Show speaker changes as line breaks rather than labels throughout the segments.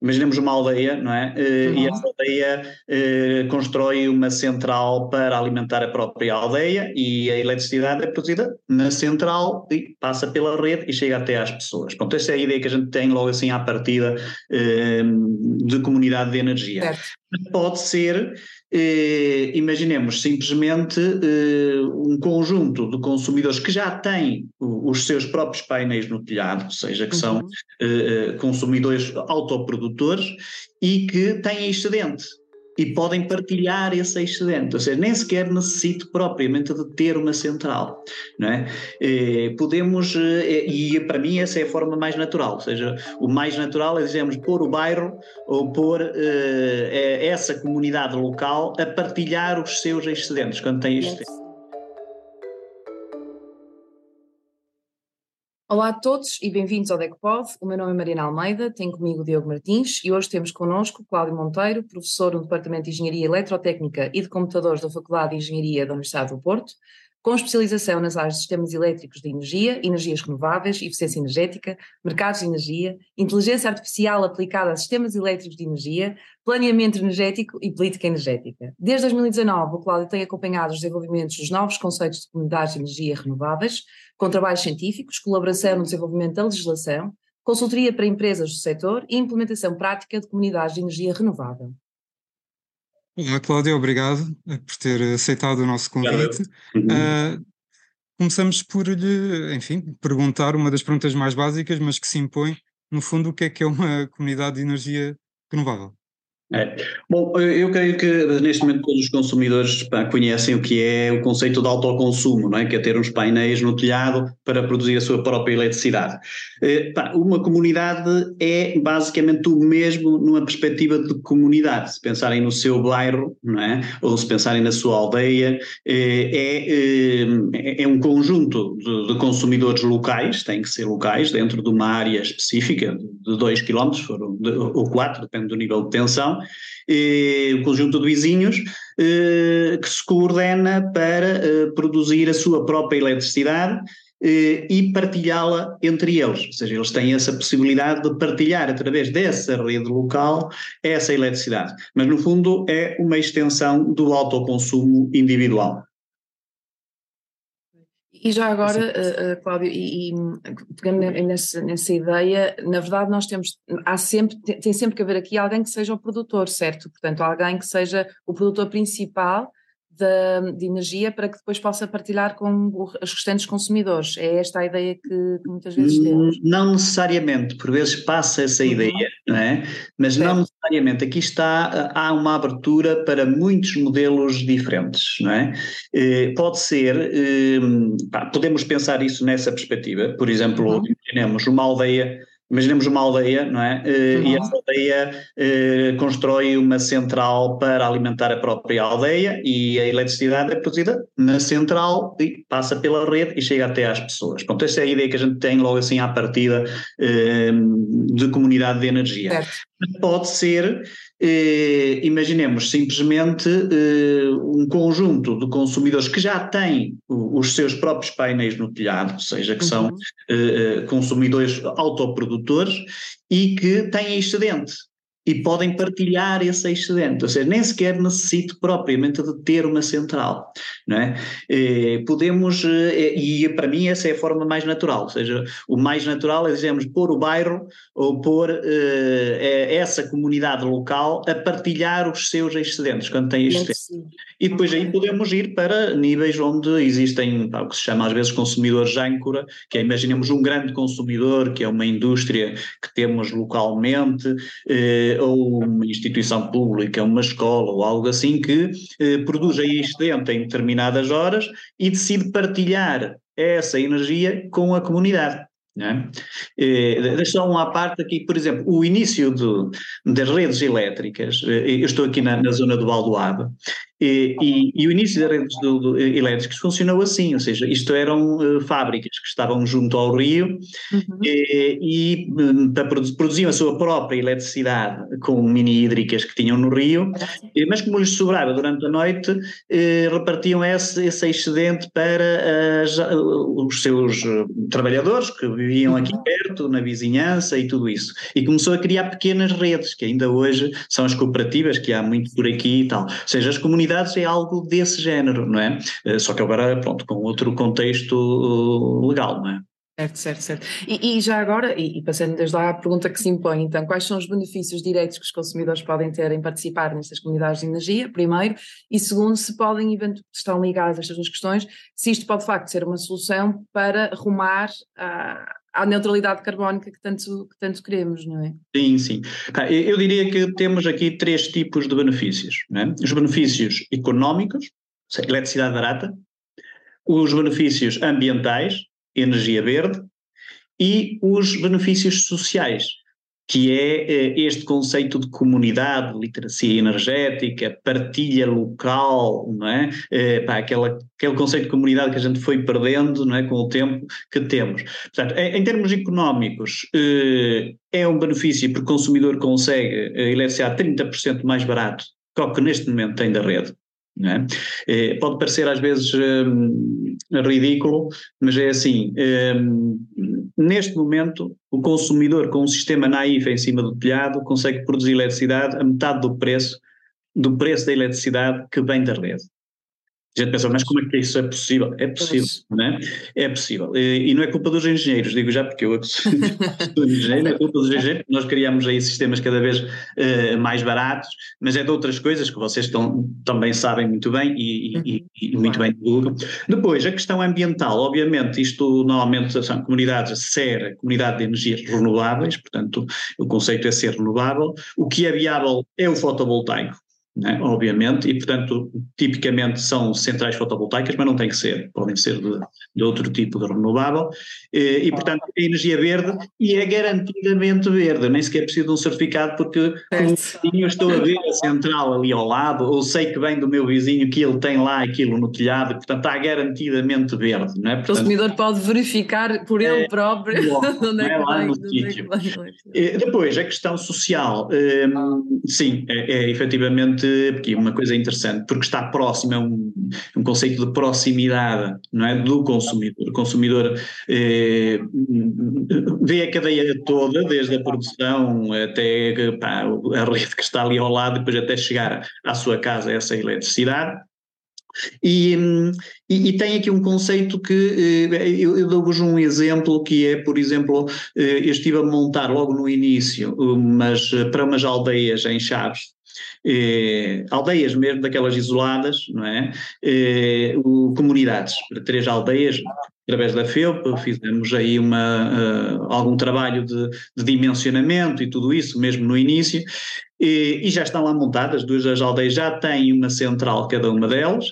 imaginemos uma aldeia, não é? Uhum. E essa aldeia uh, constrói uma central para alimentar a própria aldeia e a eletricidade é produzida na central e passa pela rede e chega até às pessoas. Pronto, essa é a ideia que a gente tem logo assim à partida uh, de comunidade de energia. Certo. Pode ser eh, imaginemos simplesmente eh, um conjunto de consumidores que já têm os seus próprios painéis no telhado, ou seja, que são uhum. eh, consumidores autoprodutores e que têm excedente e podem partilhar esse excedente, ou seja, nem sequer necessito propriamente de ter uma central, não é? Eh, podemos, eh, e para mim essa é a forma mais natural, ou seja, o mais natural é, dizemos, pôr o bairro ou pôr eh, essa comunidade local a partilhar os seus excedentes, quando tem excedentes.
Olá a todos e bem-vindos ao DECPOD. O meu nome é Mariana Almeida, tenho comigo o Diogo Martins e hoje temos connosco Cláudio Monteiro, professor no Departamento de Engenharia Eletrotécnica e de Computadores da Faculdade de Engenharia da Universidade do Porto, com especialização nas áreas de sistemas elétricos de energia, energias renováveis, eficiência energética, mercados de energia, inteligência artificial aplicada a sistemas elétricos de energia, planeamento energético e política energética. Desde 2019, o Cláudio tem acompanhado os desenvolvimentos dos novos conceitos de comunidades de energia renováveis, com trabalhos científicos, colaboração no desenvolvimento da legislação, consultoria para empresas do setor e implementação prática de comunidades de energia renovável.
Olá, Cláudia, obrigado eh, por ter aceitado o nosso convite. Uh, começamos por lhe, enfim, perguntar uma das perguntas mais básicas, mas que se impõe, no fundo, o que é que é uma comunidade de energia renovável?
É. Bom, eu creio que neste momento todos os consumidores pá, conhecem o que é o conceito de autoconsumo, não é? que é ter uns painéis no telhado para produzir a sua própria eletricidade. É, uma comunidade é basicamente o mesmo numa perspectiva de comunidade. Se pensarem no seu bairro, não é? ou se pensarem na sua aldeia, é, é, é um conjunto de, de, consumidores locais, tem que ser locais, dentro de uma área específica de 2 km ou 4, depende do nível de tensão, eh, o conjunto de vizinhos, eh, que se coordena para eh, produzir a sua própria eletricidade e partilhá-la entre eles. Ou seja, eles têm essa possibilidade de partilhar através dessa rede local essa eletricidade. Mas, no fundo, é uma extensão do autoconsumo individual.
E já agora, uh, Cláudio, e, e pegando nessa, nessa ideia, na verdade nós temos, há sempre, tem sempre que haver aqui alguém que seja o produtor, certo? Portanto, alguém que seja o produtor principal de, de, energia para que depois possa partilhar com os restantes consumidores. É esta a ideia que, que muitas vezes temos.
Não necessariamente, por vezes passa essa uhum. ideia, não é? Mas certo. não necessariamente. Aqui está, há uma abertura para muitos modelos diferentes, não é? Eh, pode ser, eh, pá, podemos pensar isso nessa perspectiva, por exemplo, uhum. imaginemos uma aldeia Imaginemos uma aldeia, não é? Uhum. E essa aldeia eh, constrói uma central para alimentar a própria aldeia e a eletricidade é produzida na central e passa pela rede e chega até às pessoas. Pronto, essa é a ideia que a gente tem logo assim à partida eh, de comunidade de energia. Certo. Pode ser eh, imaginemos simplesmente eh, um conjunto de consumidores que já têm os seus próprios painéis no telhado, ou seja, que são uhum. eh, consumidores autoprodutores e que têm excedente e podem partilhar esse excedente, ou seja, nem sequer necessito propriamente de ter uma central, não é? Eh, podemos, eh, e para mim essa é a forma mais natural, ou seja, o mais natural é, dizemos, pôr o bairro ou pôr eh, essa comunidade local a partilhar os seus excedentes, quando tem excedentes. E depois aí podemos ir para níveis onde existem o que se chama às vezes consumidores âncora, que é, imaginemos um grande consumidor, que é uma indústria que temos localmente, ou uma instituição pública, uma escola ou algo assim que eh, produz aí excedente em determinadas horas e decide partilhar essa energia com a comunidade. É? Eh, deixa só uma parte aqui, por exemplo, o início das redes elétricas, eh, eu estou aqui na, na zona do Aldoado, E, e, e, o início das redes do, do, elétricas funcionou assim, ou seja, isto eram uh, fábricas que estavam junto ao rio uhum. e, e um, produziam a sua própria eletricidade com mini hídricas que tinham no rio, mas como lhes sobrava durante a noite, uh, repartiam esse, esse excedente para as, os seus trabalhadores que viviam aqui uhum. perto, na vizinhança e tudo isso. E começou a criar pequenas redes, que ainda hoje são as cooperativas, que há muito por aqui e tal. Ou seja, as comunidades comunidades é algo desse género, não é? Eh, só que agora, pronto, com outro contexto uh, legal, não é?
Certo, certo, certo. E, e já agora, e, e, passando desde lá à pergunta que se impõe, então, quais são os benefícios diretos que os consumidores podem ter em participar nestas comunidades de energia, primeiro, e segundo, se podem, estão ligadas estas duas questões, se isto pode de facto ser uma solução para rumar a à neutralidade carbónica que tanto, que tanto queremos, não é?
Sim, sim. Eu diria que temos aqui três tipos de benefícios. É? Os benefícios económicos, eletricidade barata, os benefícios ambientais, energia verde, e os benefícios sociais, que é eh, este conceito de comunidade, literacia energética, partilha local, não é? é pá, aquela, aquele conceito de comunidade que a gente foi perdendo não é? com o tempo que temos. Portanto, em, termos económicos, eh, é um benefício porque o consumidor consegue eletricidade 30% mais barato que o que neste momento tem da rede. É? É, pode parecer às vezes hum, ridículo, mas é assim: hum, neste momento, o consumidor com um sistema naif em cima do telhado consegue produzir eletricidade a metade do preço do preço da eletricidade que vem da rede. A gente pensa, mas como é que isso é possível? É possível, não é? É possível. E, e não é culpa dos engenheiros, digo já porque eu sou engenheiro, não é culpa dos engenheiros, nós criamos aí sistemas cada vez uh, mais baratos, mas é de outras coisas que vocês tão, também sabem muito bem e, e, e muito bem divulgam. Depois, a questão ambiental, obviamente, isto normalmente são comunidades SER, Comunidade de Energias Renováveis, portanto o conceito é ser renovável. O que é viável é o fotovoltaico, né, obviamente, e portanto, tipicamente são centrais fotovoltaicas, mas não tem que ser, podem ser de, de outro tipo de renovável, e, e portanto é energia verde e é garantidamente verde, nem sequer preciso de um certificado porque eu estou a ver a central ali ao lado, ou sei que vem do meu vizinho que ele tem lá aquilo no telhado, portanto está garantidamente verde. Não é?
Portanto, o consumidor pode verificar por ele é, próprio
bom, onde é que lá no sítio. Depois, a questão social, hum, sim, é, é efetivamente porque uma coisa interessante, porque está próximo, é um, um conceito de proximidade não é, do consumidor. O consumidor eh, vê a cadeia toda, desde a produção até pá, a rede que está ali ao lado, depois até chegar à sua casa essa eletricidade. E, e, e, tem aqui um conceito que eh, eu, eu dou-vos um exemplo que é, por exemplo, eh, eu estive a montar logo no início, mas para umas aldeias em Chaves, eh, aldeias mesmo, daquelas isoladas, não é? Eh, o, comunidades, três aldeias, através da FEUP, fizemos aí uma, uh, algum trabalho de, de, dimensionamento e tudo isso, mesmo no início, e, e, já estão lá montadas, duas das aldeias já têm uma central cada uma delas,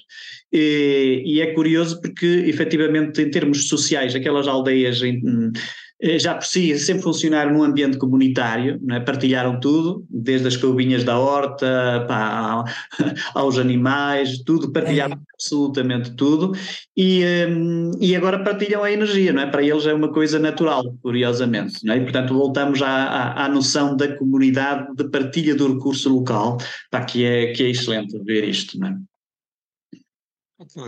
e, e é curioso porque, efetivamente, em termos sociais, aquelas aldeias em, eh, já por si sempre funcionaram num ambiente comunitário, é? partilharam tudo, desde as couvinhas da horta pá, aos animais, tudo, partilharam é. absolutamente tudo e, um, e agora partilham a energia, não é? Para eles é uma coisa natural, curiosamente, não é? E, portanto voltamos à, à, à, noção da comunidade de partilha do recurso local, pá, que, é, que é excelente ver isto, não é?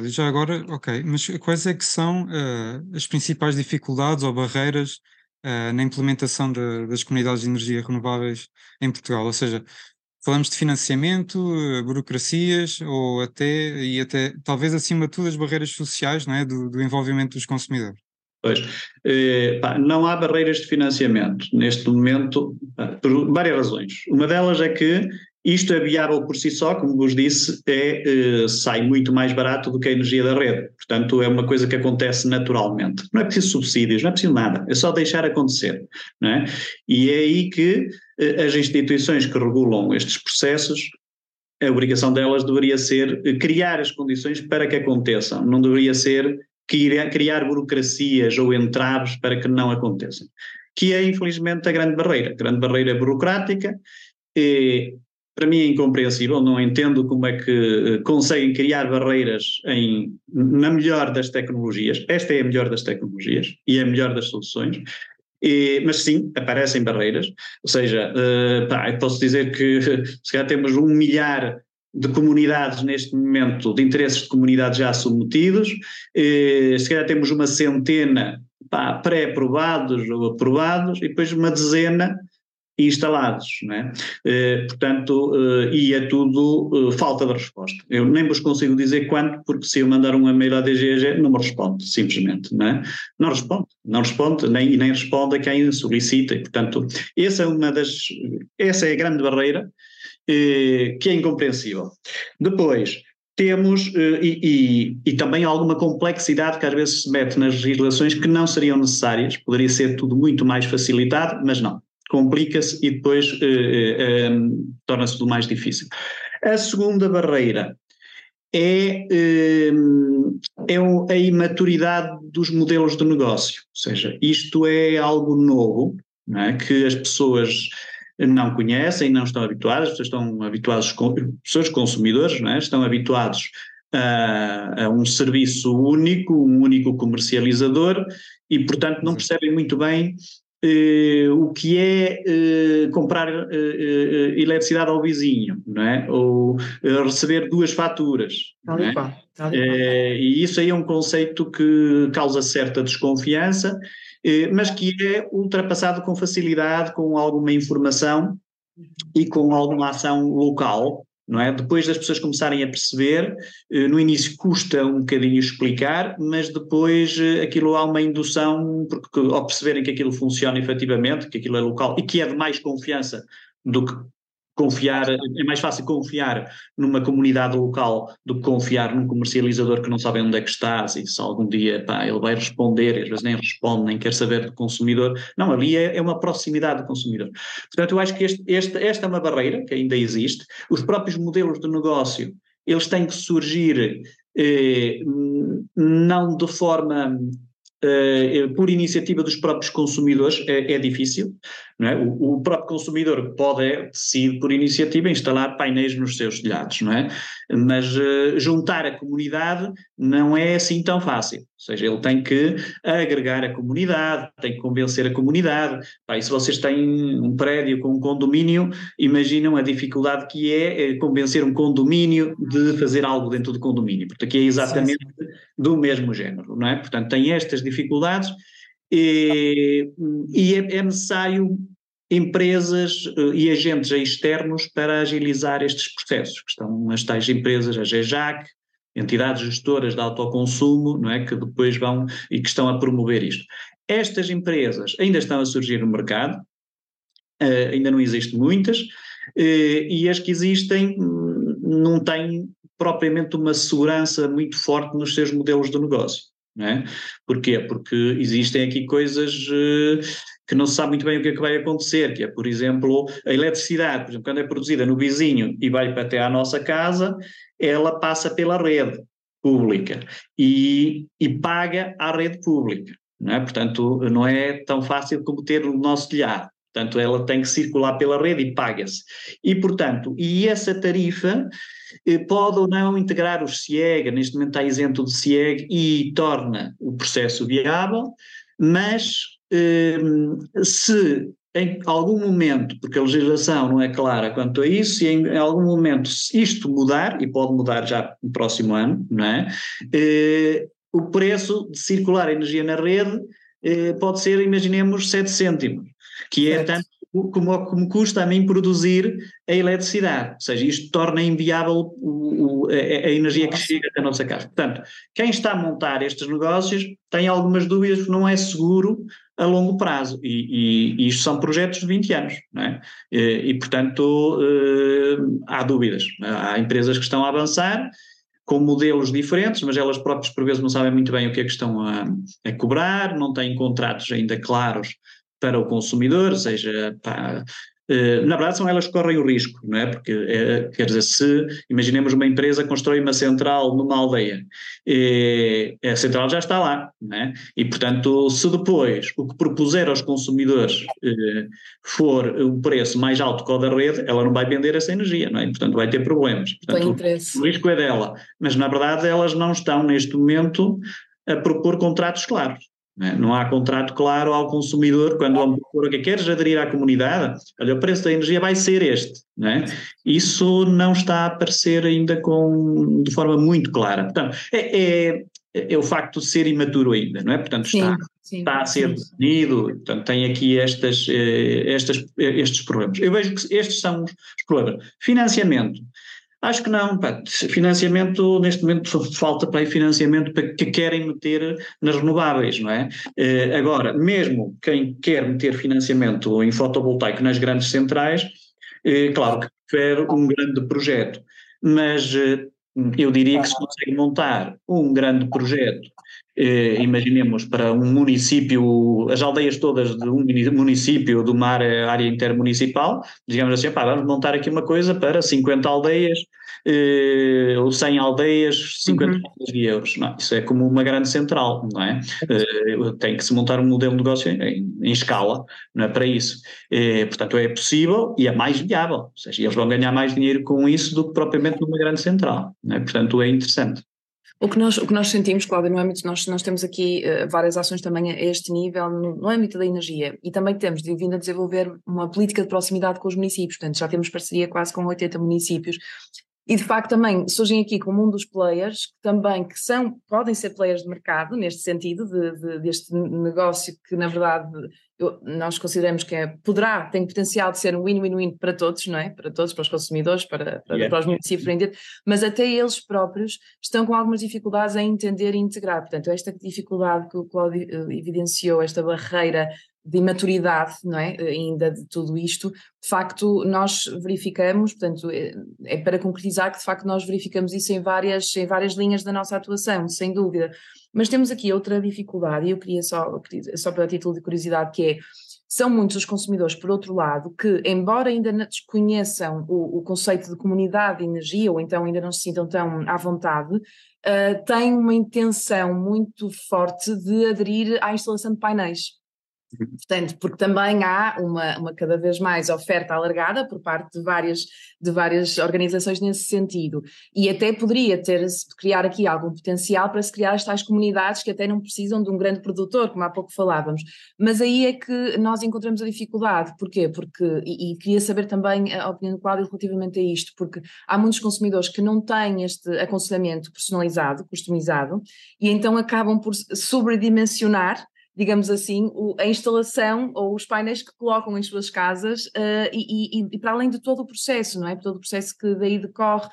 Já agora, ok, mas quais é que são uh, as principais dificuldades ou barreiras uh, na implementação de, das comunidades de energia renováveis em Portugal? Ou seja, falamos de financiamento, uh, burocracias ou até, e até, talvez acima de tudo, as barreiras sociais não é? do, do envolvimento dos consumidores.
Pois, eh, pá, não há barreiras de financiamento neste momento, por várias razões. Uma delas é que isto é viável por si só, como vos disse, é, eh, sai muito mais barato do que a energia da rede. Portanto, é uma coisa que acontece naturalmente. Não é preciso subsídios, não é preciso nada, é só deixar acontecer. É? E é aí que eh, as instituições que regulam estes processos, a obrigação delas deveria ser eh, criar as condições para que aconteçam, não deveria ser criar burocracias ou entraves para que não aconteçam. Que é, infelizmente, a grande barreira. A grande barreira burocrática. Para mim é incompreensível, não entendo como é que eh, conseguem criar barreiras em, na melhor das tecnologias. Esta é a melhor das tecnologias e é a melhor das soluções. E, mas sim, aparecem barreiras, ou seja, uh, pá, posso dizer que se calhar temos um milhar de comunidades neste momento, de interesses de comunidades já submetidos, uh, se calhar temos uma centena pré-aprovados ou aprovados e depois uma dezena instalados, né? Eh, portanto, eh, e é tudo eh, falta de resposta. Eu nem vos consigo dizer quanto, porque se eu mandar um e-mail à DGG não me responde, simplesmente, não é? Não responde, não responde, nem, nem responde a quem solicita, e, portanto, essa é uma das, essa é a grande barreira eh, que é incompreensível. Depois, temos, eh, e, e, e, também alguma complexidade que às vezes se mete nas legislações que não seriam necessárias, poderia ser tudo muito mais facilitado, mas não complica-se e depois eh, eh, eh, torna-se tudo mais difícil. A segunda barreira é, é a imaturidade dos modelos de negócio, ou seja, isto é algo novo, é? que as pessoas não conhecem, não estão habituadas, estão habituadas, pessoas consumidores, é? estão habituados a, a, um serviço único, um único comercializador e, portanto, não percebem muito bem o que é uh, comprar uh, eletricidade ao vizinho, não é? ou receber duas faturas. É? e isso aí é um conceito que causa certa desconfiança, mas que é ultrapassado com facilidade, com alguma informação e com alguma ação local, não é? Depois das pessoas começarem a perceber, eh, no início custa um bocadinho explicar, mas depois eh, aquilo há uma indução, porque ao perceberem que aquilo funciona efetivamente, que aquilo é local e que é de mais confiança do que confiar, é mais fácil confiar numa comunidade local do que confiar num comercializador que não sabe onde é que estás e se algum dia pá, ele vai responder às vezes nem responde, nem quer saber do consumidor. Não, ali é, é uma proximidade do consumidor. Portanto, eu acho que este, este, esta é uma barreira que ainda existe. Os próprios modelos de negócio, eles têm que surgir eh, não de forma Uh, por iniciativa dos próprios consumidores é, é difícil. É? O, o, próprio consumidor pode, é, decidir por iniciativa, instalar painéis nos seus telhados, não é? mas uh, juntar a comunidade não é assim tão fácil. Ou seja, ele tem que agregar a comunidade, tem que convencer a comunidade. Pá, e se vocês têm um prédio com um condomínio, imaginam a dificuldade que é, é convencer um condomínio de fazer algo dentro do condomínio. Porque aqui é exatamente sim, sim. do mesmo género, não é? Portanto, tem estas dificuldades e, e é, é, necessário empresas uh, e agentes externos para agilizar estes processos, que estão as tais empresas, a GEJAC, entidades gestoras de autoconsumo, não é, que depois vão e que estão a promover isto. Estas empresas ainda estão a surgir no mercado, uh, ainda não existem muitas, uh, e as que existem hum, não têm propriamente uma segurança muito forte nos seus modelos de negócio. É? Porquê? Porque existem aqui coisas uh, que não se sabe muito bem o que é que vai acontecer, que é, por exemplo, a eletricidade, por exemplo, quando é produzida no vizinho e vai até à nossa casa, ela passa pela rede pública e, e paga à rede pública. Não é? Portanto, não é tão fácil como ter o nosso telhado. Portanto, ela tem que circular pela rede e paga-se. E, portanto, e essa tarifa eh, pode ou não integrar os CIEG, neste momento está isento de CIEG e torna o processo viável, mas eh, se em algum momento, porque a legislação não é clara quanto a isso, se em algum momento isto mudar, e pode mudar já no próximo ano, não é? Eh, o preço de circular energia na rede pode ser, imaginemos, 7 cêntimos que é tanto como, como custa a mim produzir a eletricidade, ou seja, isto torna inviável o, o, a, a, energia que chega até a nossa casa. Portanto, quem está a montar estes negócios tem algumas dúvidas não é seguro a longo prazo, e, e, e isto são projetos de 20 anos, não é? e, e portanto uh, há dúvidas, há empresas que estão a avançar, com modelos diferentes, mas elas próprias por vezes não sabem muito bem o que é que estão a, a cobrar, não têm contratos ainda claros para o consumidor, seja pá, Uh, na verdade, são elas que correm o risco, não é? Porque, uh, quer dizer, se imaginemos uma empresa constrói uma central numa aldeia, e a central já está lá, não é? E, portanto, se depois o que propuser aos consumidores for um preço mais alto que o da rede, ela não vai vender essa energia, não é? E, portanto, vai ter problemas. Portanto, o, o risco é dela. Mas, na verdade, elas não estão neste momento a propor contratos claros. Não, não há contrato claro ao consumidor quando vão propor que queres aderir à comunidade, olha, o preço da energia vai ser este. Não é? Isso não está a aparecer ainda com, de forma muito clara. Portanto, é, é, é o facto de ser imaturo ainda, não é? Portanto, está, sim, sim, está a ser definido, portanto, tem aqui estas, eh, estas, estes problemas. Eu vejo que estes são os problemas. Financiamento. Acho que não, pá. financiamento, neste momento falta para financiamento para que querem meter nas renováveis, não é? Eh, agora, mesmo quem quer meter financiamento em fotovoltaico nas grandes centrais, eh, claro que quer um grande projeto, mas eh, eu diria que se consegue montar um grande projeto eh, imaginemos para um município, as aldeias todas de um município de uma área, área intermunicipal, digamos assim, pá, vamos montar aqui uma coisa para 50 aldeias, eh, ou 100 aldeias, 50 uhum. milhões de euros. Não, isso é como uma grande central, não é? Eh, tem que se montar um modelo de negócio em, em escala, não é para isso. Eh, portanto, é possível e é mais viável, ou seja, eles vão ganhar mais dinheiro com isso do que propriamente numa grande central, é? Portanto, é interessante.
O que nós, o que nós sentimos, Cláudia, no âmbito, nós, nós temos aqui uh, várias ações também a este nível no, no, âmbito da energia. E também temos de, vindo a desenvolver uma política de proximidade com os municípios, portanto já temos parceria quase com 80 municípios e de facto também surgem aqui como um dos players, que também que são, podem ser players de mercado, neste sentido, de, de, deste negócio que na verdade eu, nós consideramos que é, poderá, tem potencial de ser um win-win-win para todos, não é? Para todos, para os consumidores, para, para, yeah. para os municípios, mas até eles próprios estão com algumas dificuldades em entender e integrar. Portanto, esta dificuldade que o Cláudio eh, evidenciou, esta barreira de imaturidade, não é? Ainda de tudo isto, de facto, nós verificamos, portanto, é, é para concretizar que de facto nós verificamos isso em várias, em várias linhas da nossa atuação, sem dúvida. Mas temos aqui outra dificuldade, e eu queria só, só para título de curiosidade, que é são muitos os consumidores, por outro lado, que, embora ainda desconheçam o, o, conceito de comunidade de energia, ou então ainda não se sintam tão à vontade, uh, têm uma intenção muito forte de aderir à instalação de painéis. Portanto, porque também há uma, uma cada vez mais oferta alargada por parte de várias, de várias organizações nesse sentido. E até poderia ter criar aqui algum potencial para se criar as tais comunidades que até não precisam de um grande produtor, como há pouco falávamos. Mas aí é que nós encontramos a dificuldade. Porquê? Porque, e, e queria saber também a opinião do Cláudio relativamente a isto, porque há muitos consumidores que não têm este aconselhamento personalizado, customizado, e então acabam por sobredimensionar digamos assim, o, a instalação ou os painéis que colocam em suas casas uh, e, e, e, para além de todo o processo, não é? Todo o processo que daí decorre, uh,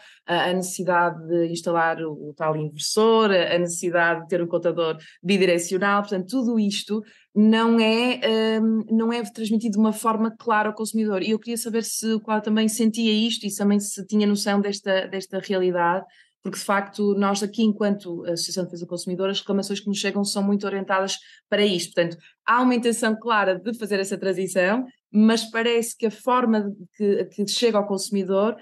a necessidade de instalar o, o, tal inversor, a necessidade de ter um contador bidirecional, portanto, tudo isto não é, um, não é transmitido de uma forma clara ao consumidor. E eu queria saber se o Cláudio também sentia isto e também se tinha noção desta, desta realidade porque de facto nós aqui, enquanto Associação de Defesa do Consumidor, as reclamações que nos chegam são muito orientadas para isto. Portanto, há uma intenção clara de fazer essa transição, mas parece que a forma que, que chega ao consumidor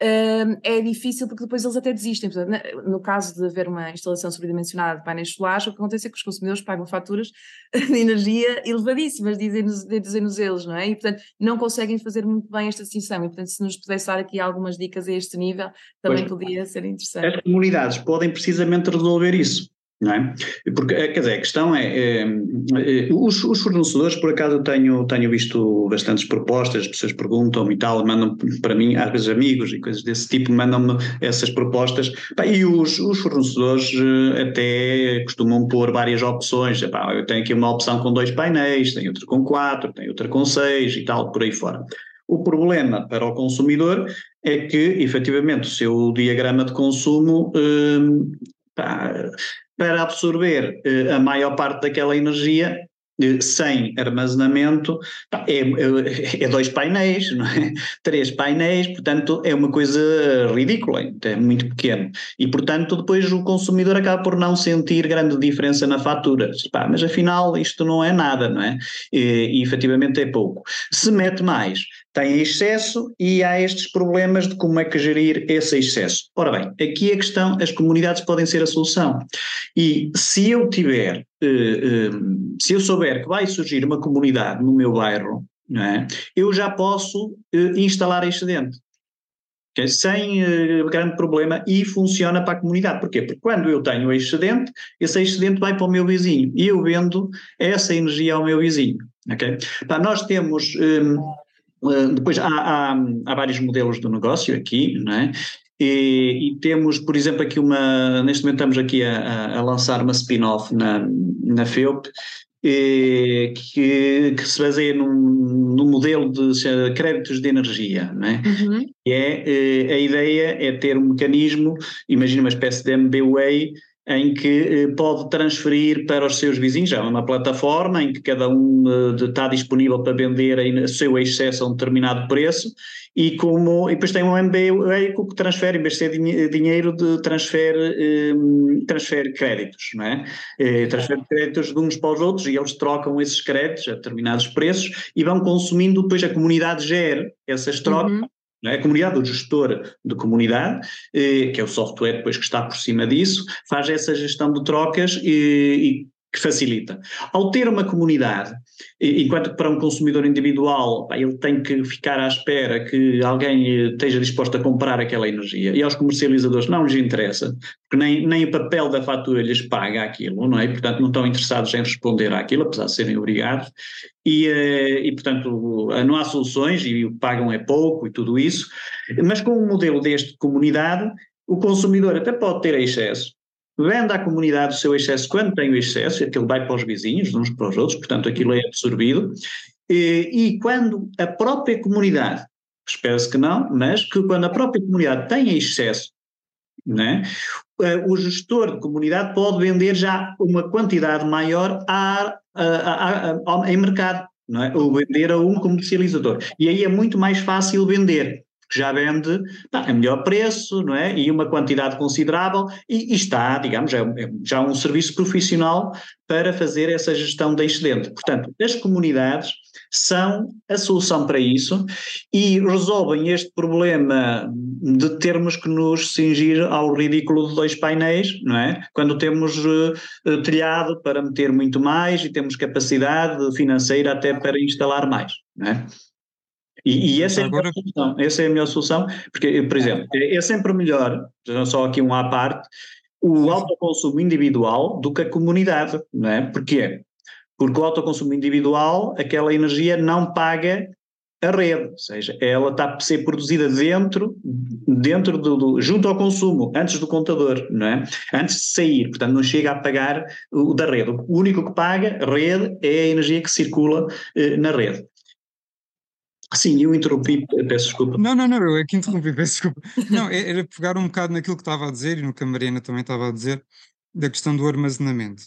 é difícil porque depois eles até desistem. Portanto, no caso de haver uma instalação sobredimensionada de painéis solares, o que acontece é que os consumidores pagam faturas de energia elevadíssimas, dizem-nos dizem eles, não é? E, portanto, não conseguem fazer muito bem esta distinção. E, portanto, se nos pudesse dar aqui algumas dicas a este nível, também pois, podia ser interessante.
As comunidades podem precisamente resolver isso. Não é? Porque, eh, quer dizer, a questão é, é, é os, os, fornecedores, por acaso, tenho, tenho visto bastantes propostas, as pessoas perguntam e tal, mandam para mim, às vezes amigos e coisas desse tipo, mandam-me essas propostas, e os, os, fornecedores até costumam pôr várias opções, eu tenho aqui uma opção com dois painéis, tenho outra com quatro, tenho outra com seis e tal, por aí fora. O problema para o consumidor é que, efetivamente, o seu diagrama de consumo hum, para absorver eh, a maior parte daquela energia eh, sem armazenamento, é, é, é, dois painéis, não é? três painéis, portanto é uma coisa ridícula, é muito pequeno. E portanto depois o consumidor acaba por não sentir grande diferença na fatura. Pá, mas afinal isto não é nada, não é? E, e efetivamente é pouco. Se mete mais, Tem excesso e há estes problemas de como é que gerir esse excesso. Ora bem, aqui a questão, as comunidades podem ser a solução. E se eu tiver, eh, eh, se eu souber que vai surgir uma comunidade no meu bairro, é? eu já posso eh, instalar excedente sem uh, grande problema e funciona para a comunidade. Porquê? Porque quando eu tenho excedente, esse excedente vai para o meu vizinho e eu vendo essa energia ao meu vizinho. Okay? Pá, nós temos. Um, depois há, há, há, vários modelos de negócio aqui, não é? E, e, temos, por exemplo, aqui uma. Neste momento estamos aqui a, a lançar uma spin-off na, na FEUP que, que, se baseia num, num modelo de créditos de energia, não é? Uhum. é eh, a ideia é ter um mecanismo, imagina uma espécie de MBWay, em que eh, pode transferir para os seus vizinhos, é uma plataforma em que cada um eh, está disponível para vender o seu excesso a um determinado preço e como e depois tem um MBA que transfere, em vez de ser dinheiro, de transfere, um, transfere créditos, não é? Eh, transfere créditos de uns para os outros e eles trocam esses créditos a determinados preços e vão consumindo, depois a comunidade gera essas trocas uhum. É? A comunidade, o gestor de comunidade, eh, que é o software depois que está por cima disso, faz essa gestão de trocas e, e que facilita. Ao ter uma comunidade, enquanto que para um consumidor individual ele tem que ficar à espera que alguém eh, esteja disposto a comprar aquela energia, e aos comercializadores não lhes interessa, porque nem, nem o papel da fatura lhes paga aquilo, não é? Portanto, não estão interessados em responder àquilo, apesar de serem obrigados, e, eh, e portanto não há soluções, e o que pagam é pouco e tudo isso, mas com um modelo deste de comunidade, o consumidor até pode ter excesso, vende à comunidade o seu excesso quando tem o excesso, aquilo vai para os vizinhos, uns para os outros, portanto aquilo é absorvido, e, e quando a própria comunidade, espera-se que não, mas que quando a própria comunidade tem excesso, né, o gestor de comunidade pode vender já uma quantidade maior a, a, a, em mercado, não é? ou vender a um comercializador. E aí é muito mais fácil vender que já vende pá, a melhor preço, não é? E uma quantidade considerável e, e está, digamos, é, é já um serviço profissional para fazer essa gestão de excedente. Portanto, as comunidades são a solução para isso e resolvem este problema de termos que nos cingir ao ridículo de dois painéis, não é? Quando temos uh, telhado para meter muito mais e temos capacidade financeira até para instalar mais, não é? E, e essa, é a melhor solução, essa é a melhor solução, porque, por exemplo, é, é sempre melhor, só aqui um à parte, o autoconsumo individual do que a comunidade, não é? Porquê? Porque o autoconsumo individual, aquela energia não paga a rede, ou seja, ela está a ser produzida dentro, dentro do, do, junto ao consumo, antes do contador, não é? Antes de sair, portanto não chega a pagar o da rede. O único que paga a rede é a energia que circula eh, na rede. Sim, eu interrompi, peço desculpa.
Não, não, não, eu é que interrompi, peço desculpa. Não, é, era pegar um bocado naquilo que estava a dizer e no que a Mariana também estava a dizer, da questão do armazenamento.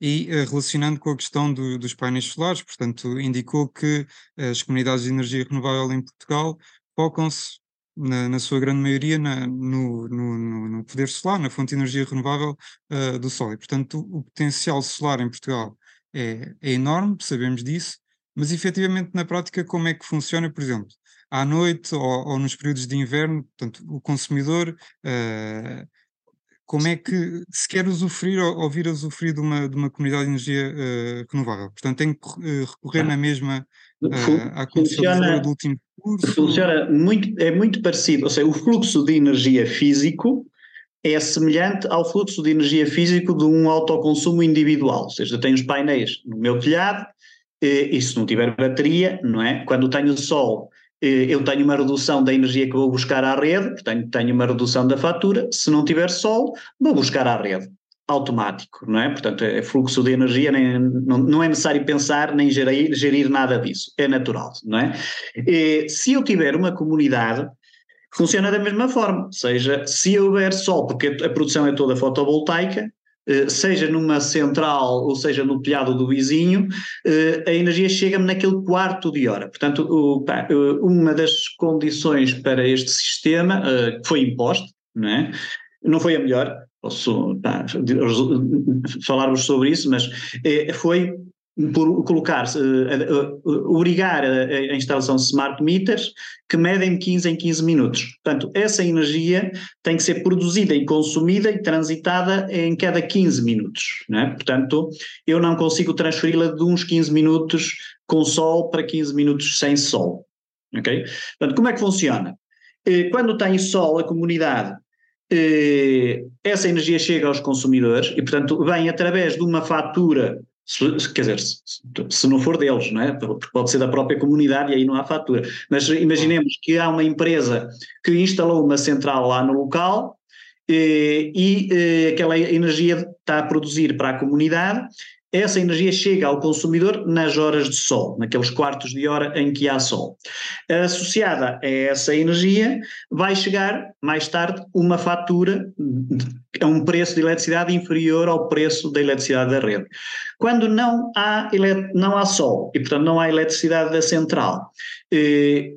E uh, relacionando com a questão do, dos painéis solares, portanto, indicou que as comunidades de energia renovável em Portugal focam-se, na, na, sua grande maioria, na, no, no, no, poder solar, na fonte de energia renovável uh, do sol. E, portanto, o, o potencial solar em Portugal é, é enorme, sabemos disso, mas efetivamente na prática como é que funciona, por exemplo, à noite ou, ou nos períodos de inverno, portanto, o consumidor, uh, como é que se quer usufruir ou, ou vir a usufruir de uma, de uma comunidade de energia uh, renovável? Portanto, tem que uh, recorrer na mesma à funciona, do último curso?
Funciona muito, é muito parecido, ou seja, o fluxo de energia físico é semelhante ao fluxo de energia físico de um autoconsumo individual, ou seja, tenho os painéis no meu telhado, e se não tiver bateria, não é? Quando tenho sol, eu tenho uma redução da energia que vou buscar à rede, portanto tenho uma redução da fatura. Se não tiver sol, vou buscar à rede. Automático, não é? Portanto, é fluxo de energia, nem, não, não é necessário pensar nem gerir, gerir nada disso, é natural, não é? E, se eu tiver uma comunidade, funciona da mesma forma, seja, se houver sol, porque a produção é toda fotovoltaica, eh, seja numa central ou seja no telhado do vizinho, eh, a energia chega-me naquele quarto de hora. Portanto, eh, uma das condições para este sistema que foi imposto, não, é? não foi a melhor, posso falar-vos sobre isso, mas foi por colocar, uh, obrigar a, instalação de smart meters que medem 15 em 15 minutos. Portanto, essa energia tem que ser produzida e consumida e transitada em cada 15 minutos. Né? Portanto, eu não consigo transferi-la de uns 15 minutos com sol para 15 minutos sem sol. Ok? Portanto, como é que funciona? Eh, quando tem sol, a comunidade eh, essa energia chega aos consumidores e, portanto, vem através de uma fatura se, quer dizer, se, se, não for deles, não é? Pode ser da própria comunidade e aí não há fatura. Mas imaginemos que há uma empresa que instalou uma central lá no local e, e, e aquela energia está a produzir para a comunidade essa energia chega ao consumidor nas horas de sol, naqueles quartos de hora em que há sol. Associada a essa energia, vai chegar mais tarde uma fatura a um preço de eletricidade inferior ao preço da eletricidade da rede. Quando não há, não há sol e, portanto, não há eletricidade da central, eh,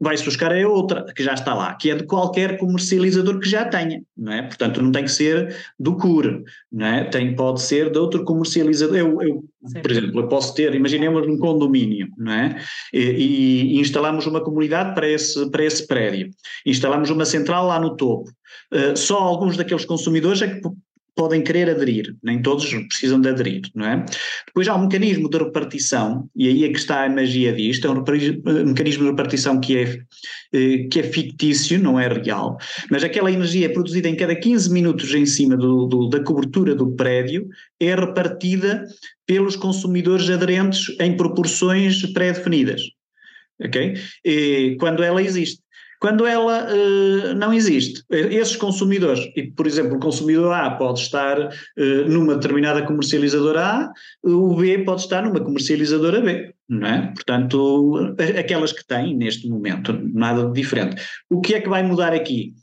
vai-se buscar é outra, que já está lá, que é de qualquer comercializador que já tenha, não é? Portanto, não tem que ser do CUR, não é? Tem, pode ser de outro comercializador. Eu, eu por exemplo, eu posso ter, imaginemos um condomínio, não é? E, e, instalamos uma comunidade para esse, para esse prédio. Instalamos uma central lá no topo. Uh, só alguns daqueles consumidores é que podem querer aderir, nem todos precisam de aderir, não é? Depois há um mecanismo de repartição, e aí é que está a magia disto, é um mecanismo de repartição que é, eh, que é fictício, não é real, mas aquela energia produzida em cada 15 minutos em cima do, do, da cobertura do prédio é repartida pelos consumidores aderentes em proporções pré-definidas, ok? E quando ela existe. Quando ela uh, não existe, esses consumidores, e por exemplo o consumidor A pode estar uh, numa determinada comercializadora A, o B pode estar numa comercializadora B, não é? Portanto, aquelas que têm neste momento, nada de diferente. O que é que vai mudar aqui?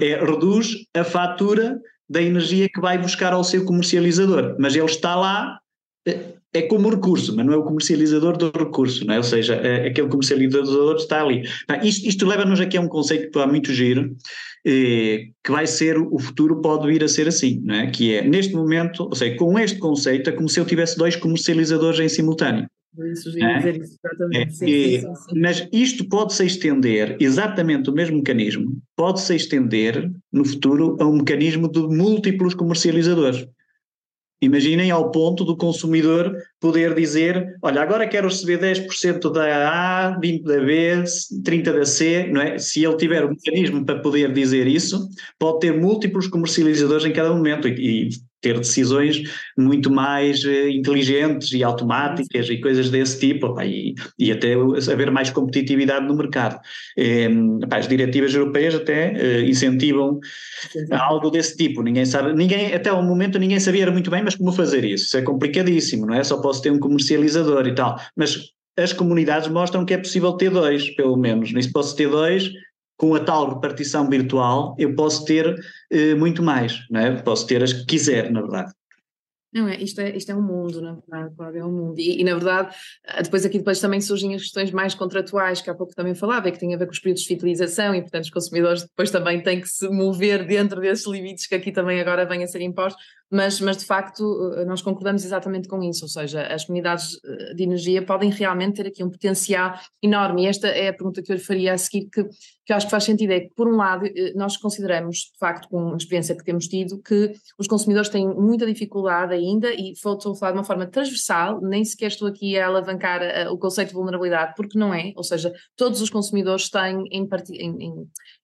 É, reduz a fatura da energia que vai buscar ao seu comercializador, mas ele está lá eh, é como recurso, mas não é o comercializador do recurso, não é? ou seja, é, aquele comercializador está ali. isto, isto leva-nos aqui a um conceito que está muito giro, eh, que vai ser, o futuro pode vir a ser assim, não é? que é, neste momento, ou seja, com este conceito é como se eu tivesse dois comercializadores em simultâneo.
Isso, é? dizer isso, exatamente. É, sim, sim,
sim, mas isto pode-se estender, exatamente o mesmo mecanismo, pode-se estender no futuro a um mecanismo de múltiplos comercializadores. Imaginem ao ponto do consumidor poder dizer, olha, agora quero receber 10% da A, 20% da B, 30% da C, não é? Se ele tiver um mecanismo para poder dizer isso, pode ter múltiplos comercializadores em cada momento e, e ter decisões muito mais uh, inteligentes e automáticas e coisas desse tipo, e, e, até haver mais competitividade no mercado. Eh, as diretivas europeias até uh, incentivam algo desse tipo, ninguém sabe, ninguém, até o momento ninguém sabia muito bem, mas como fazer isso? Isso é complicadíssimo, não é? Só posso ter um comercializador e tal, mas as comunidades mostram que é possível ter dois, pelo menos, nisso posso ter dois, com a tal repartição virtual, eu posso ter eh, muito mais, não é? posso ter as que quiser, na verdade.
Não é, isto é, isto é um mundo, na verdade, é um mundo. E, e, na verdade, eh, depois aqui depois também surgem as questões mais contratuais, que há pouco também falava, e que têm a ver com os períodos de fidelização, e portanto os consumidores depois também têm que se mover dentro desses limites que aqui também agora vêm a ser impostos, mas, mas de facto eh, nós concordamos exatamente com isso, ou seja, as comunidades eh, de energia podem realmente ter aqui um potencial enorme, e esta é a pergunta que eu lhe faria a seguir, que, que acho que faz sentido, é que por um lado nós consideramos, de facto, com a experiência que temos tido, que os consumidores têm muita dificuldade ainda, e estou a falar de uma forma transversal, nem sequer estou aqui a alavancar o conceito de vulnerabilidade, porque não é, ou seja, todos os consumidores têm em, em, em,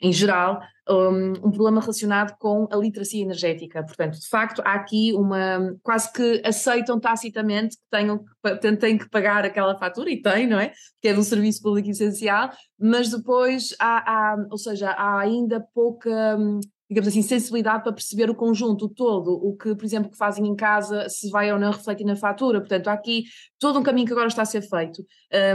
em geral um, um, problema relacionado com a literacia energética. Portanto, de facto, há aqui uma. quase que aceitam tacitamente que tenham que, têm que pagar aquela fatura, e têm, não é? Que é de um serviço público essencial, mas depois há, há ou seja, há ainda pouca digamos assim, sensibilidade para perceber o conjunto todo, o que, por exemplo, que fazem em casa, se vai ou não refletir na fatura. Portanto, há aqui todo um caminho que agora está a ser feito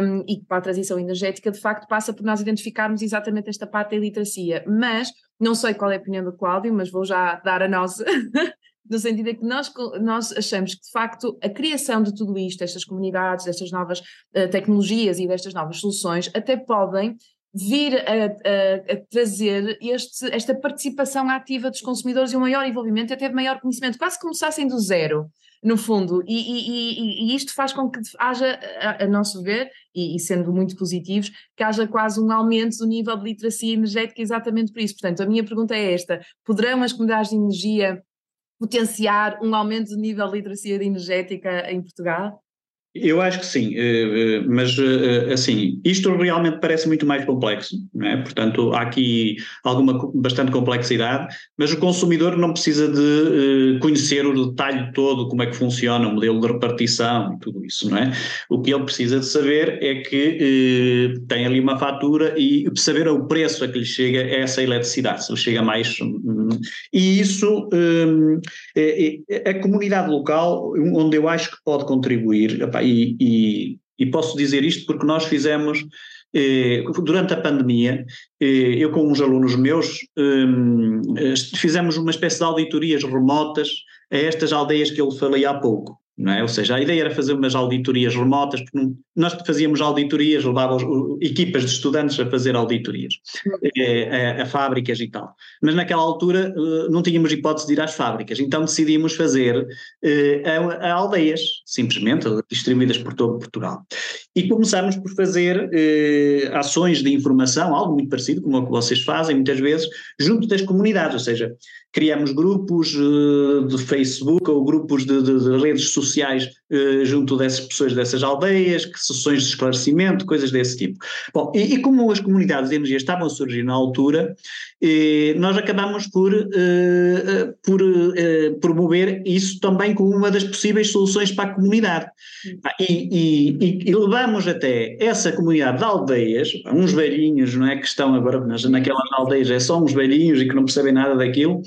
um, e para a transição energética, de facto, passa por nós identificarmos exatamente esta parte da iliteracia. Mas, não sei qual é a opinião do Cláudio, mas vou já dar a nossa. no sentido de que nós, nós achamos que, de facto, a criação de tudo isto, estas comunidades, destas novas uh, tecnologias e destas novas soluções, até podem vir a, a, a trazer este, esta participação ativa dos consumidores e um maior envolvimento, até de maior conhecimento, quase começassem do zero, no fundo, e, e, e, e isto faz com que haja, a, a nosso ver, e, sendo muito positivos, que haja quase um aumento do nível de literacia energética exatamente por isso. Portanto, a minha pergunta é esta: poderão as comunidades de energia potenciar um aumento do nível de literacia energética em Portugal?
Eu acho que sim, eh, eh, mas eh, assim, isto realmente parece muito mais complexo, é? portanto há aqui alguma bastante complexidade, mas o consumidor não precisa de conhecer o detalhe todo, como é que funciona o modelo de repartição e tudo isso, não é? O que ele precisa de saber é que tem ali uma fatura e saber o preço a que lhe chega essa eletricidade, se lhe chega mais... Hum, e isso, a comunidade local, onde eu acho que pode contribuir, e, e, e posso dizer isto porque nós fizemos eh, durante a pandemia, eh, eu com uns alunos meus eh, fizemos uma espécie de auditorias remotas a estas aldeias que eu falei há pouco. Não é? Ou seja, a ideia era fazer umas auditorias remotas, porque nós fazíamos auditorias, levávamos equipas de estudantes a fazer auditorias, a, a, a, fábricas e tal. Mas naquela altura eh, não tínhamos hipótese de ir às fábricas, então decidimos fazer eh, a, a aldeias, simplesmente, distribuídas por todo Portugal. E começámos por fazer eh, ações de informação, algo muito parecido com o que vocês fazem muitas vezes, junto das comunidades, ou seja, criamos grupos uh, de Facebook ou grupos de, de, de redes sociais uh, junto dessas pessoas dessas aldeias, que sessões de esclarecimento, coisas desse tipo. Bom, e, e como as comunidades de energia estavam a surgir na altura, nós acabamos por, eh, por promover isso também como uma das possíveis soluções para a comunidade. E, e, e levamos até essa comunidade de aldeias, uns velhinhos, não é, que estão agora naquelas aldeias, é só uns velhinhos e que não percebem nada daquilo,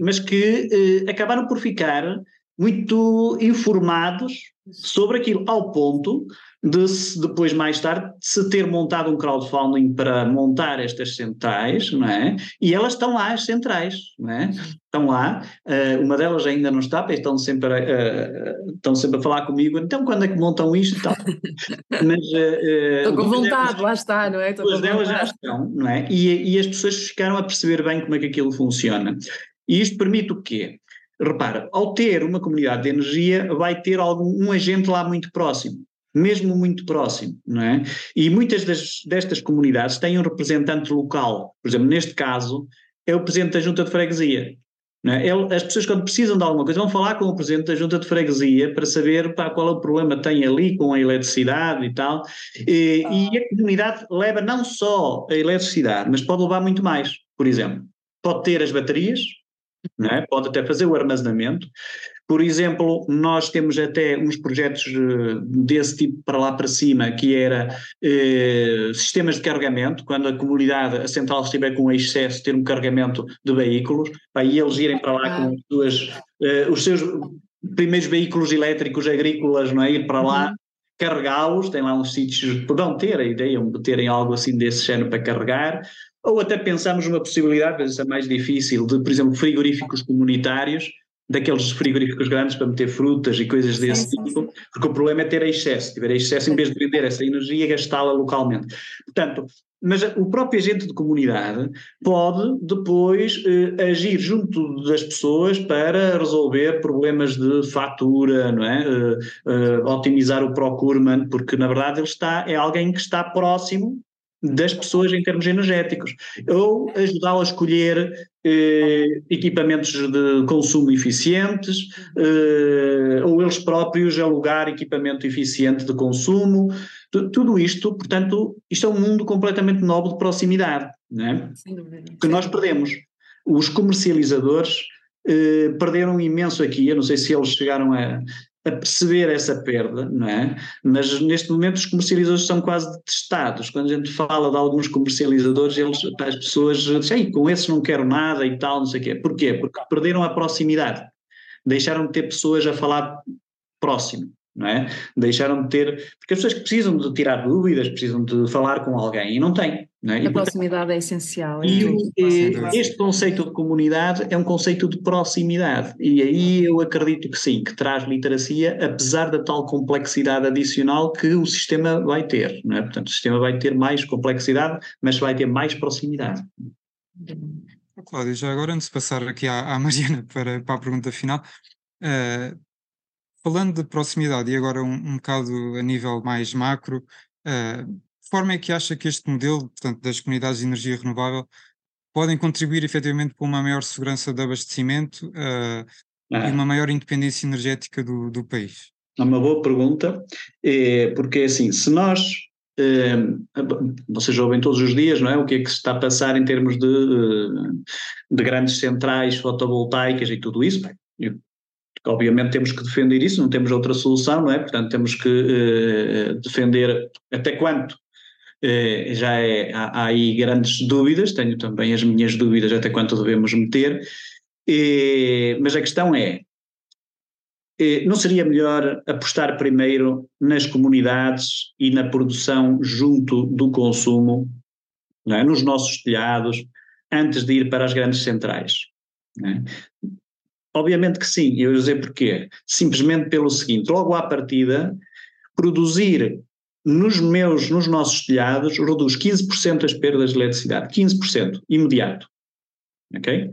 mas que acabaram por ficar muito informados sobre aquilo, ao ponto de se, depois, mais tarde, se ter montado um crowdfunding para montar estas centrais, não é? E elas estão lá, as centrais, não é? Estão lá, uh, uma delas ainda não está, estão sempre, a, estão sempre a falar comigo, então quando é que montam isto e tal?
Mas, uh, Estou com vontade, delas, lá está, não é?
Estou delas já estão, não é? E, e as pessoas ficaram a perceber bem como é que aquilo funciona. E isto permite o quê? Repara, ao ter uma comunidade de energia, vai ter algum, um agente lá muito próximo, mesmo muito próximo, não é? E muitas das, destas comunidades têm um representante local. Por exemplo, neste caso, é o presidente da junta de freguesia. É? Ele, as pessoas, quando precisam de alguma coisa, vão falar com o presidente da junta de freguesia para saber pá, qual é o problema tem ali com a eletricidade e tal. E, e a comunidade leva não só a eletricidade, mas pode levar muito mais. Por exemplo, pode ter as baterias, é? pode até fazer o armazenamento. Por exemplo, nós temos até uns projetos eh, desse tipo para lá para cima, que era eh, sistemas de carregamento, quando a comunidade, a central estiver com excesso, ter um carregamento de veículos, para eles irem para lá com as suas, eh, os seus primeiros veículos elétricos agrícolas, não é? ir para lá, uhum. carregá-los, tem lá uns sítios, poderão ter a ideia de terem algo assim desse género para carregar, ou até pensamos numa possibilidade, mas isso é mais difícil, de, por exemplo, frigoríficos comunitários, daqueles frigoríficos grandes para meter frutas e coisas desse sim, tipo, sim. porque o problema é ter excesso, se tiver excesso, em vez de vender essa energia, gastá-la localmente. Portanto, mas o próprio agente de comunidade pode depois eh, agir junto das pessoas para resolver problemas de fatura, não é? Eh, eh, otimizar o procurement, porque na verdade ele está, é alguém que está próximo das pessoas em termos energéticos, ou ajudá-lo a escolher eh, equipamentos de consumo eficientes, eh, ou eles próprios alugar equipamento eficiente de consumo, tudo isto, portanto, isto é um mundo completamente novo de proximidade, não é? que nós perdemos. Os comercializadores eh, perderam imenso aqui, eu não sei se eles chegaram a, a perceber essa perda, não é? Mas neste momento os comercializadores são quase detestados. Quando a gente fala de alguns comercializadores, eles, as pessoas dizem, com esses não quero nada e tal, não sei o quê. Porquê? Porque perderam a proximidade. Deixaram de ter pessoas a falar próximo. não é? Deixaram de ter, porque as pessoas precisam de tirar dúvidas, precisam de falar com alguém e não têm. Não é?
A proximidade é essencial. É
e o, este conceito de comunidade é um conceito de proximidade e aí eu acredito que sim, que traz literacia, apesar da tal complexidade adicional que o sistema vai ter, não é? Portanto, o sistema vai ter mais complexidade, mas vai ter mais proximidade.
Cláudio, já agora antes de passar aqui à, à Mariana para, para a pergunta final, uh, falando de proximidade e agora um, um bocado a nível mais macro, uh, forma é que acha que este modelo, portanto, das comunidades de energia renovável, podem contribuir efetivamente para uma maior segurança de abastecimento uh, ah. e uma maior independência energética do, do país?
É uma boa pergunta, é, porque assim, se nós eh, vocês ouvem todos os dias, não é? O que é que se está a passar em termos de, de grandes centrais fotovoltaicas e tudo isso? Bem, Obviamente temos que defender isso, não temos outra solução, não é? Portanto, temos que eh, defender até quanto eh, já é, há, há, aí grandes dúvidas, tenho também as minhas dúvidas até quanto devemos meter, mas a questão é, eh, não seria melhor apostar primeiro nas comunidades e na produção junto do consumo, é? nos nossos telhados, antes de ir para as grandes centrais? É? Obviamente que sim, eu vou dizer porquê. Simplesmente pelo seguinte: logo à partida, produzir nos meus, nos nossos telhados, reduz 15% as perdas de eletricidade, 15%, imediato. Ok?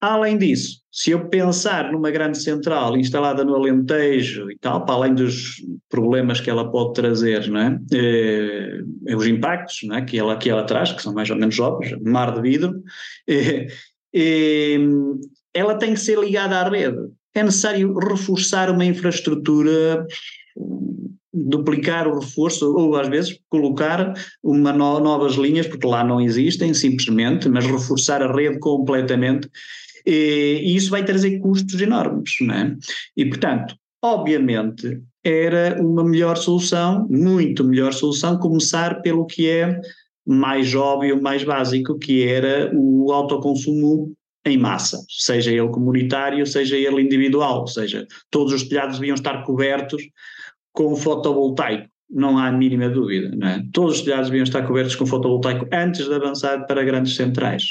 Além disso, se eu pensar numa grande central instalada no Alentejo e tal, para além dos problemas que ela pode trazer, não é? Eh, os impactos não é? que, ela, que ela traz, que são mais ou menos óbvios, mar de vidro, eh, eh, ela tem que ser ligada à rede. É necessário reforçar uma infraestrutura, duplicar o reforço, ou às vezes colocar uma no, novas linhas, porque lá não existem simplesmente, mas reforçar a rede completamente. E, e isso vai trazer custos enormes, não é? E portanto, obviamente, era uma melhor solução, muito melhor solução, começar pelo que é mais óbvio, mais básico, que era o autoconsumo em massa, seja ele comunitário, seja ele individual, ou seja, todos os telhados deviam estar cobertos com fotovoltaico, não há a mínima dúvida, não é? Todos os telhados deviam estar cobertos com fotovoltaico antes de avançar para grandes centrais.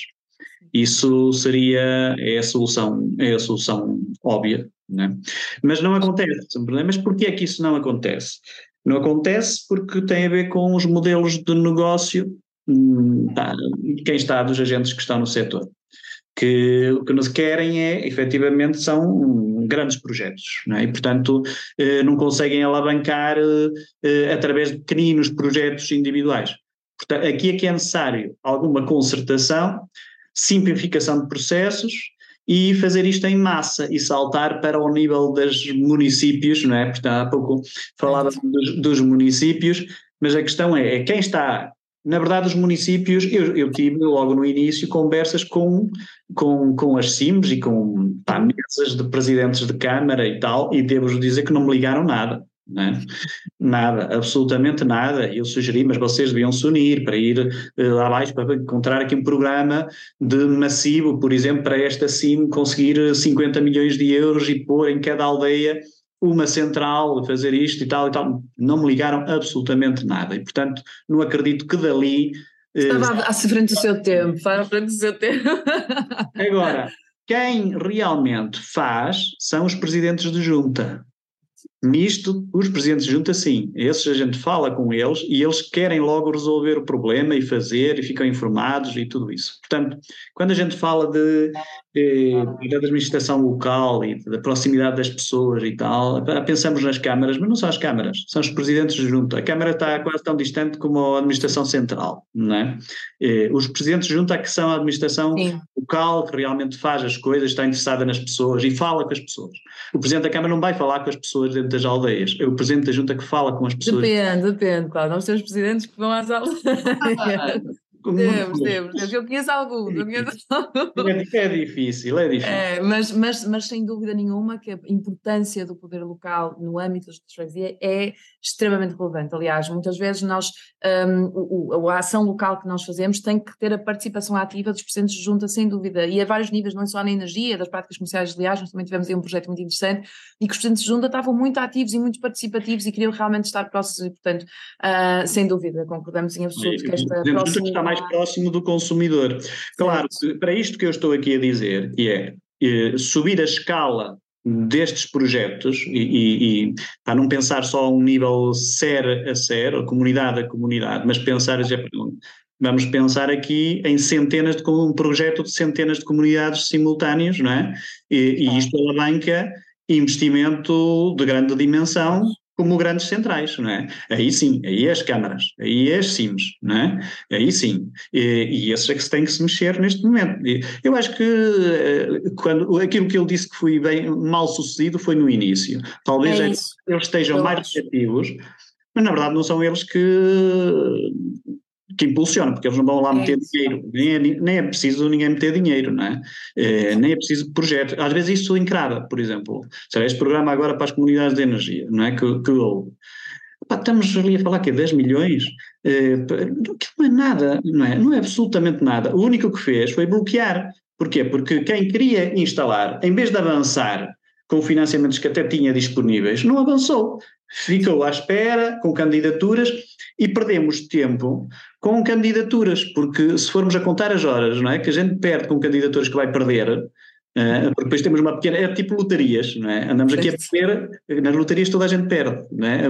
Isso seria é a solução, é a solução óbvia, não é? Mas não acontece, mas porquê é que isso não acontece? Não acontece porque tem a ver com os modelos de negócio hum, quem está, dos agentes que estão no setor que o que nos querem é, efetivamente, são grandes projetos, não é? e portanto eh, não conseguem alavancar eh, através de pequeninos projetos individuais. Portanto, aqui é que é necessário alguma concertação, simplificação de processos e fazer isto em massa e saltar para o nível dos municípios, não é? Portanto, há pouco falava dos, dos municípios, mas a questão é, é quem está na verdade, os municípios, eu, eu, tive logo no início conversas com, com, com as CIMs e com pá, mesas de presidentes de Câmara e tal, e devo dizer que não me ligaram nada. Né? Nada, absolutamente nada. Eu sugeri, mas vocês deviam se unir para ir uh, lá abaixo para encontrar aqui um programa de massivo, por exemplo, para esta CIM conseguir 50 milhões de euros e pôr em cada aldeia uma central, fazer isto e tal e tal. Não me ligaram absolutamente nada e, portanto, não acredito que dali.
Eh, Estava à frente do seu tempo, à frente do seu tempo.
Agora, quem realmente faz são os presidentes de junta. Nisto, os presidentes de junta, sim, esses a gente fala com eles e eles querem logo resolver o problema e fazer e ficam informados e tudo isso. Portanto, quando a gente fala de, de, de administração local e da proximidade das pessoas e tal, pensamos nas câmaras, mas não são as câmaras, são os presidentes de junta. A Câmara está quase tão distante como a administração central, não é? Os presidentes de junta é que são a administração sim. local que realmente faz as coisas, está interessada nas pessoas e fala com as pessoas. O presidente da Câmara não vai falar com as pessoas dentro das aldeias. É o presidente da junta que fala com as pessoas.
Depende, depende, claro. Nós temos presidentes que vão às aldeias. Temos, temos, Eu conheço algum. Eu conheço algum.
É, é difícil, é difícil.
É, mas, mas, mas sem dúvida nenhuma que a importância do poder local no âmbito da freguesia é extremamente relevante. Aliás, muitas vezes nós, um, o, a ação local que nós fazemos tem que ter a participação ativa dos presentes de junta, sem dúvida, e a vários níveis, não é só na energia, das práticas comerciais aliás, nós também tivemos aí um projeto muito interessante e que os presentes de junta estavam muito ativos e muito participativos e queriam realmente estar próximos e, portanto, uh, sem dúvida, concordamos em absoluto que esta
próxima mais próximo do consumidor. Claro, para isto que eu estou aqui a dizer, que é eh, subir a escala destes projetos e, e, e, para não pensar só a um nível ser a ser, ou comunidade a comunidade, mas pensar, já, vamos pensar aqui em centenas de, um projeto de centenas de comunidades simultâneas, não é? E, e isto alavanca investimento de grande dimensão como grandes centrais, não é? Aí sim, aí é as câmaras, aí é as CIMs, não é? Aí sim. E, e esses é que se tem que se mexer neste momento. Eu acho que eh, quando, aquilo que ele disse que foi bem mal sucedido foi no início. Talvez é, é eles estejam eu mais receptivos, mas na verdade não são eles que que impulsiona, porque eles não vão lá meter é dinheiro, nem é, nem é preciso ninguém meter dinheiro, não é? é nem é preciso projeto. Às vezes isso encrava, por exemplo, sabe, este programa agora para as comunidades de energia, não é? Que, que houve. estamos ali a falar que é 10 milhões, é, que não é nada, não é? Não é absolutamente nada. O único que fez foi bloquear. Porquê? Porque quem queria instalar, em vez de avançar com financiamentos que até tinha disponíveis, não avançou. Ficou à espera, com candidaturas, e perdemos tempo com candidaturas, porque se formos a contar as horas, não é? Que a gente perde com candidaturas que vai perder, uh, porque depois temos uma pequena. É tipo loterias, não é? Andamos aqui a perder, nas loterias toda a gente perde, não é?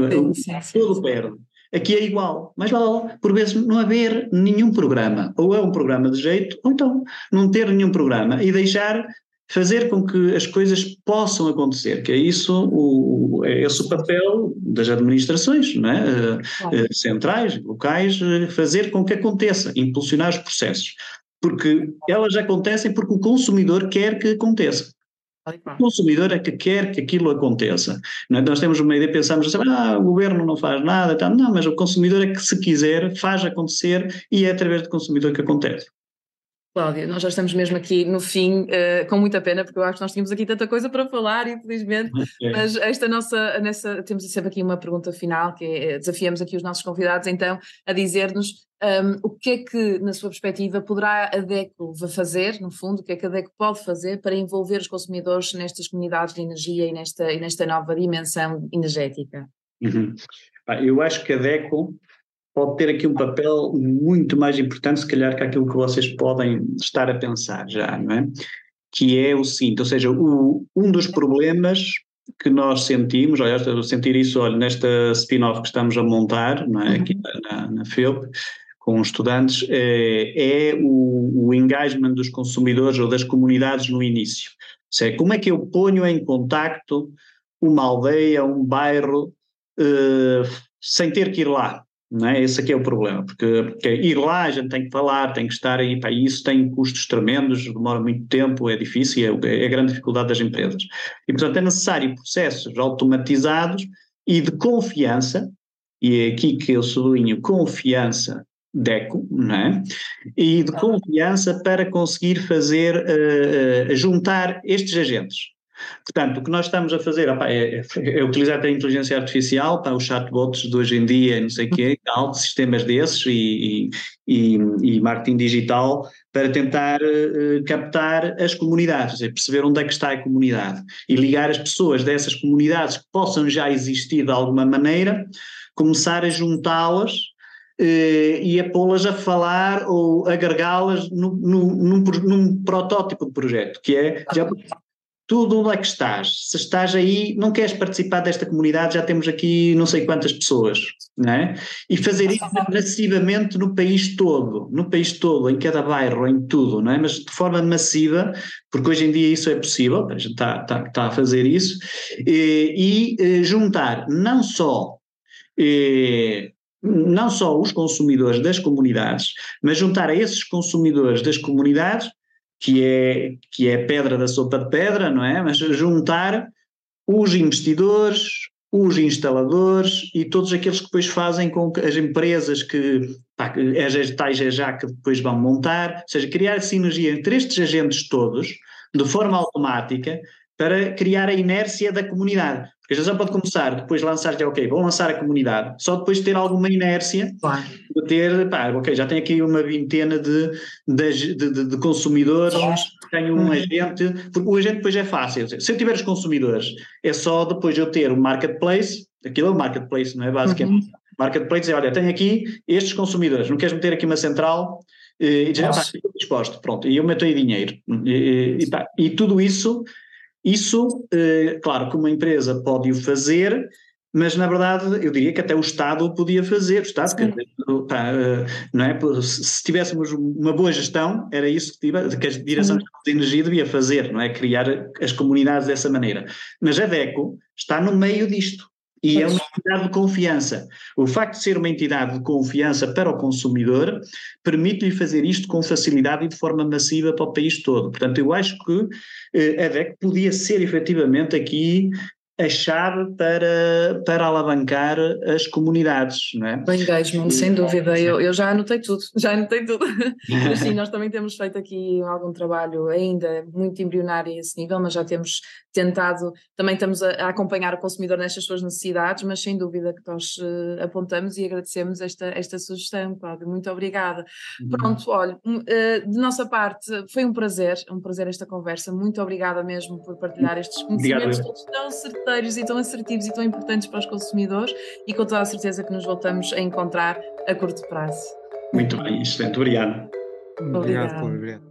Todo perde. Aqui é igual, mas lá, por vezes não haver nenhum programa, ou é um programa de jeito, ou então não ter nenhum programa e deixar fazer com que as coisas possam acontecer, que é isso, o, é esse o papel das administrações não é? Claro. Eh, centrais, locais, eh, fazer com que aconteça, impulsionar os processos, porque elas acontecem porque o consumidor quer que aconteça. O consumidor é que quer que aquilo aconteça. É? Nós temos uma ideia, pensamos assim, ah, o governo não faz nada, tá. não, mas o consumidor é que se quiser faz acontecer e é através do consumidor que acontece.
Cláudia, nós já estamos mesmo aqui no fim, uh, com muita pena, porque eu acho que nós tínhamos aqui tanta coisa para falar, infelizmente, okay. mas esta nossa, nessa, temos sempre aqui uma pergunta final, que é, desafiamos aqui os nossos convidados então a dizer-nos um, ehm, o que é que, na sua perspectiva, poderá a DECO fazer, no fundo, o que é que a DECO pode fazer para envolver os consumidores nestas comunidades de energia e nesta, e nesta nova dimensão energética?
Uhum. Eu acho que a DECO pode ter aqui um papel muito mais importante, se calhar, que aquilo que vocês podem estar a pensar já, não é? Que é o seguinte, ou seja, o, um dos problemas que nós sentimos, aliás, sentir isso, olha, nesta spin-off que estamos a montar, não é? Aqui uhum. na, na FEUP, com estudantes, é, é o, o, engagement dos consumidores ou das comunidades no início. Ou seja, como é que eu ponho em contacto uma aldeia, um bairro, uh, sem ter que ir lá? Não é? Esse aqui é o problema, porque, porque, ir lá a gente tem que falar, tem que estar aí, para isso tem custos tremendos, demora muito tempo, é difícil, é, é a grande dificuldade das empresas. E, portanto, é necessário processos automatizados e de confiança, e é aqui que eu sublinho confiança DECO, não é? E de confiança para conseguir fazer, uh, uh, juntar estes agentes. Portanto, o que nós estamos a fazer opa, é, é, é, utilizar a inteligência artificial para os chatbots de hoje em dia, não sei o quê, tal, sistemas desses e, e, e, marketing digital para tentar uh, captar as comunidades, é perceber onde é que está a comunidade e ligar as pessoas dessas comunidades que possam já existir de alguma maneira, começar a juntá-las uh, e a pô-las a falar ou agregá-las num, num, num, protótipo de projeto, que é já tudo onde é que estás. Se estás aí, não queres participar desta comunidade, já temos aqui não sei quantas pessoas, não é? E fazer isso massivamente no país todo, no país todo, em cada bairro, em tudo, não é? Mas de forma massiva, porque hoje em dia isso é possível, a gente está, está, está a fazer isso, e, e eh, juntar não só eh, não só os consumidores das comunidades, mas juntar a esses consumidores das comunidades que é, que é pedra da sopa de pedra, não é? Mas juntar os investidores, os instaladores e todos aqueles que depois fazem com que as empresas que, as tais já que depois vão montar, ou seja, criar sinergia entre estes agentes todos, de forma automática, para criar a inércia da comunidade. Porque já pode começar, depois lançar, já ok, vou lançar a comunidade, só depois ter alguma inércia, claro. de ter, pá, ok, já tenho aqui uma vintena de, de, de, de consumidores, tenho um uhum. agente, porque o agente depois é fácil, se eu tiver os consumidores, é só depois eu ter o marketplace, aquilo é o marketplace, não é? Basicamente. Uhum. Marketplace é, olha, tenho aqui estes consumidores, não queres meter aqui uma central eh, e dizer, ah, estou disposto, pronto, e eu meto aí dinheiro. E, e, pá, e tudo isso isso, eh, claro que uma empresa pode o fazer, mas na verdade eu diria que até o Estado podia fazer. O Estado, que, pá, eh, não é? se tivéssemos uma boa gestão, era isso que, que a Direção de Energia devia fazer, não é? Criar as comunidades dessa maneira. Mas a DECO está no meio disto. E é uma entidade de confiança. O facto de ser uma entidade de confiança para o consumidor permite-lhe fazer isto com facilidade e de forma massiva para o país todo. Portanto, eu acho que eh, a DEC podia ser efetivamente aqui a chave para, para alavancar as comunidades, não é?
O engagement, sem dúvida, eu, eu já anotei tudo, já anotei tudo. Mas sim, nós também temos feito aqui algum trabalho ainda muito embrionário a esse nível, mas já temos tentado, também estamos a, a acompanhar o consumidor nestas suas necessidades, mas sem dúvida que nós uh, apontamos e agradecemos esta, esta sugestão, Cláudio, muito obrigada. Uhum. Pronto, olha, uh, de nossa parte foi um prazer, um prazer esta conversa, muito obrigada mesmo por partilhar estes conhecimentos todos tão certeiros certeiros e tão assertivos e tão importantes para os consumidores e com toda a certeza que nos voltamos a encontrar a curto prazo.
Muito bem, excelente. Obrigado.
Obrigado, obrigado.